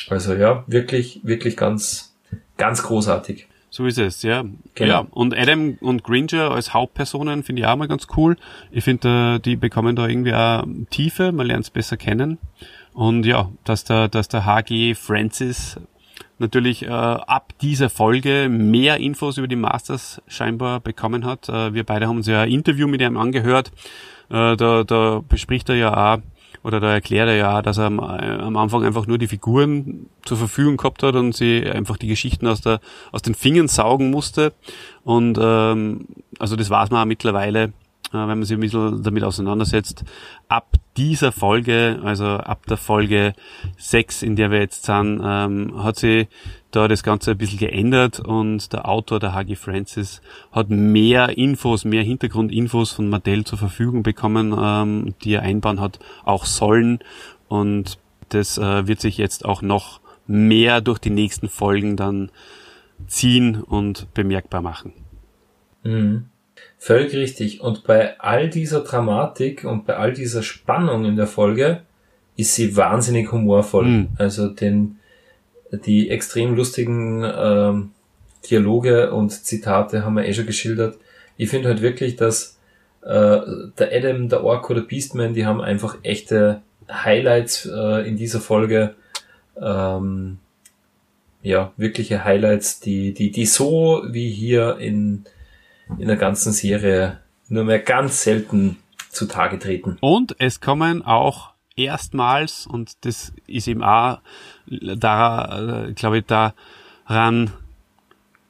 Also ja, wirklich, wirklich ganz, ganz großartig. So ist es, ja. Genau. Ja, und Adam und Gringer als Hauptpersonen finde ich auch mal ganz cool. Ich finde, äh, die bekommen da irgendwie auch Tiefe, man lernt es besser kennen. Und ja, dass der, dass der HG Francis natürlich äh, ab dieser Folge mehr Infos über die Masters scheinbar bekommen hat. Äh, wir beide haben uns ja ein Interview mit ihm angehört. Äh, da, da bespricht er ja auch, oder da erklärt er ja auch, dass er am, äh, am Anfang einfach nur die Figuren zur Verfügung gehabt hat und sie einfach die Geschichten aus, der, aus den Fingern saugen musste. Und ähm, also das weiß man auch mittlerweile wenn man sich ein bisschen damit auseinandersetzt. Ab dieser Folge, also ab der Folge 6, in der wir jetzt sind, ähm, hat sich da das Ganze ein bisschen geändert und der Autor, der Hagi Francis, hat mehr Infos, mehr Hintergrundinfos von Mattel zur Verfügung bekommen, ähm, die er einbauen hat, auch sollen. Und das äh, wird sich jetzt auch noch mehr durch die nächsten Folgen dann ziehen und bemerkbar machen. Mhm. Völlig richtig. Und bei all dieser Dramatik und bei all dieser Spannung in der Folge ist sie wahnsinnig humorvoll. Mhm. Also den, die extrem lustigen ähm, Dialoge und Zitate haben wir eh schon geschildert. Ich finde halt wirklich, dass äh, der Adam, der Orko, der Beastman, die haben einfach echte Highlights äh, in dieser Folge. Ähm, ja, wirkliche Highlights, die, die, die so wie hier in in der ganzen Serie nur mehr ganz selten zutage treten. Und es kommen auch erstmals, und das ist eben auch da, äh, glaube ich, daran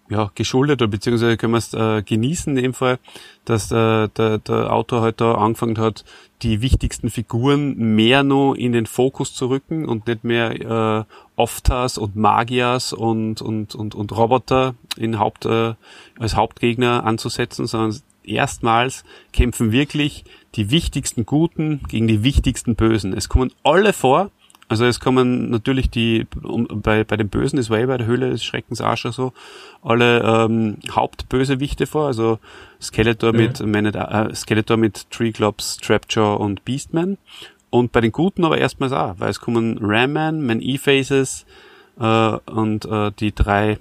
ja, geschuldet oder beziehungsweise können wir es äh, genießen in dem Fall, dass äh, der, der Autor halt da angefangen hat, die wichtigsten Figuren mehr noch in den Fokus zu rücken und nicht mehr äh, Oftas und Magias und, und, und, und Roboter in Haupt, äh, als Hauptgegner anzusetzen, sondern erstmals kämpfen wirklich die wichtigsten Guten gegen die wichtigsten Bösen. Es kommen alle vor, also es kommen natürlich die, um, bei, bei den Bösen, das war eh bei der Höhle des Schreckens auch schon so, alle ähm, Hauptbösewichte vor, also Skeletor mhm. mit Man äh, Skeletor mit Treeclops, Trapjaw und Beastman. Und bei den Guten aber erstmals auch, weil es kommen Ramman, Man E-Faces äh, und äh, die drei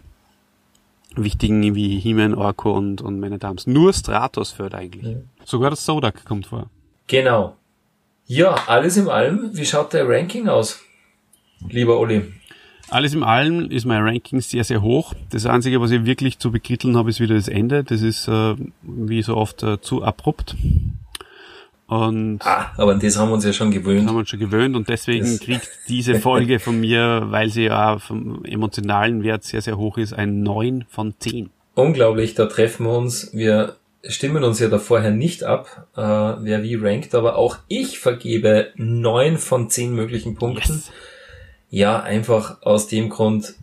wichtigen wie He-Man, Orko und, und Man at Arms. Nur Stratos führt eigentlich. Mhm. Sogar das Sodak kommt vor. Genau. Ja, alles im allem, wie schaut der Ranking aus, lieber Olli? Alles im allem ist mein Ranking sehr, sehr hoch. Das Einzige, was ich wirklich zu bekritteln habe, ist wieder das Ende. Das ist, äh, wie so oft, äh, zu abrupt. Und ah, aber an das haben wir uns ja schon gewöhnt. Das haben wir uns schon gewöhnt und deswegen das kriegt diese Folge von mir, weil sie ja vom emotionalen Wert sehr, sehr hoch ist, ein 9 von 10. Unglaublich, da treffen wir uns. Wir stimmen uns ja da vorher nicht ab, äh, wer wie rankt, aber auch ich vergebe neun von zehn möglichen Punkten. Yes. Ja, einfach aus dem Grund,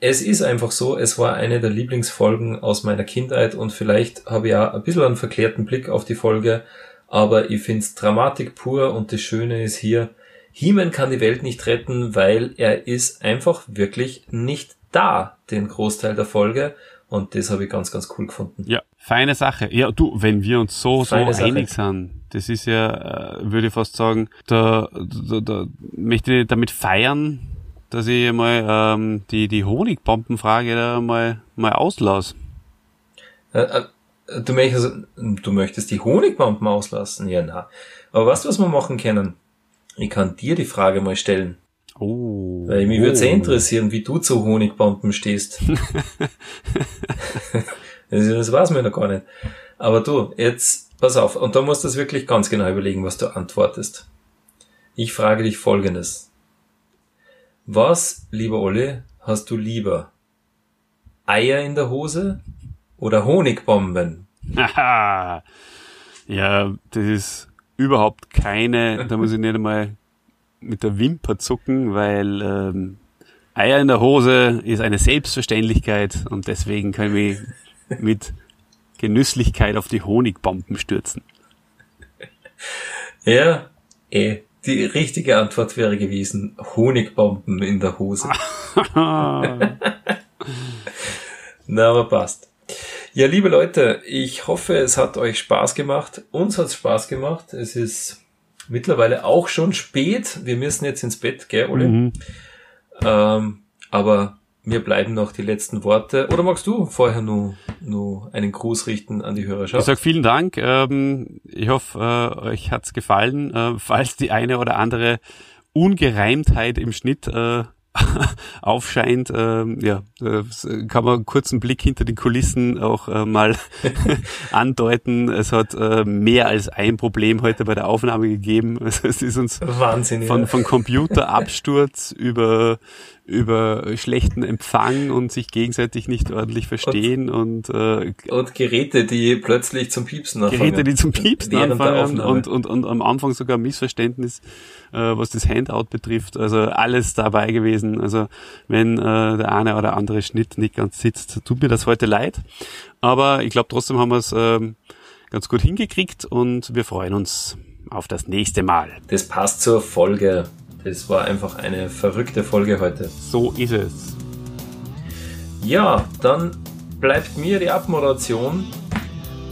es ist einfach so, es war eine der Lieblingsfolgen aus meiner Kindheit und vielleicht habe ich ja ein bisschen einen verklärten Blick auf die Folge, aber ich find's Dramatik pur und das Schöne ist hier, He-Man kann die Welt nicht retten, weil er ist einfach wirklich nicht da, den Großteil der Folge und das habe ich ganz, ganz cool gefunden. Ja, feine Sache. Ja, du, wenn wir uns so, feine so Sache. einig sind, das ist ja, äh, würde ich fast sagen, da, da, da möchte ich damit feiern, dass ich mal ähm, die, die Honigbombenfrage da mal, mal auslasse. Äh, äh, du, möchtest, du möchtest die Honigbomben auslassen? Ja, na. Aber weißt du, was wir machen können? Ich kann dir die Frage mal stellen. Oh. Weil mich oh. würde sehr interessieren, wie du zu Honigbomben stehst. das weiß man noch gar nicht. Aber du, jetzt pass auf, und da musst du es wirklich ganz genau überlegen, was du antwortest. Ich frage dich folgendes. Was, lieber Olli, hast du lieber? Eier in der Hose oder Honigbomben? ja, das ist überhaupt keine, da muss ich nicht einmal mit der Wimper zucken, weil ähm, Eier in der Hose ist eine Selbstverständlichkeit und deswegen können wir mit Genüsslichkeit auf die Honigbomben stürzen. Ja, eh. Die richtige Antwort wäre gewesen, Honigbomben in der Hose. Na, aber passt. Ja, liebe Leute, ich hoffe, es hat euch Spaß gemacht. Uns hat es Spaß gemacht. Es ist mittlerweile auch schon spät. Wir müssen jetzt ins Bett, gell, Ole? Mhm. Ähm, aber mir bleiben noch die letzten Worte. Oder magst du vorher nur, nur einen Gruß richten an die Hörerschaft? Ich sag vielen Dank. Ähm, ich hoffe, äh, euch hat's gefallen. Äh, falls die eine oder andere Ungereimtheit im Schnitt äh, aufscheint, ähm, ja, kann man einen kurzen Blick hinter die Kulissen auch äh, mal andeuten. Es hat äh, mehr als ein Problem heute bei der Aufnahme gegeben. Also es ist uns Wahnsinn, von, ja. von Computerabsturz über über schlechten Empfang und sich gegenseitig nicht ordentlich verstehen und, und, äh, und Geräte, die plötzlich zum Piepsen anfangen. Geräte, die zum Piepsen anfangen und, und, und am Anfang sogar Missverständnis, äh, was das Handout betrifft. Also alles dabei gewesen. Also wenn äh, der eine oder andere Schnitt nicht ganz sitzt, tut mir das heute leid. Aber ich glaube trotzdem haben wir es äh, ganz gut hingekriegt und wir freuen uns auf das nächste Mal. Das passt zur Folge. Es war einfach eine verrückte Folge heute. So ist es. Ja, dann bleibt mir die Abmoderation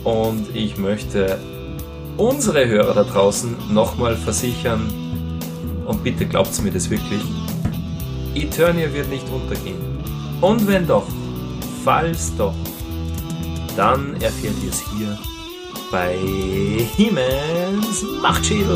und ich möchte unsere Hörer da draußen nochmal versichern und bitte glaubt mir das wirklich. Eternia wird nicht untergehen. Und wenn doch, falls doch, dann erfährt ihr es hier bei Hiemens Machtschild.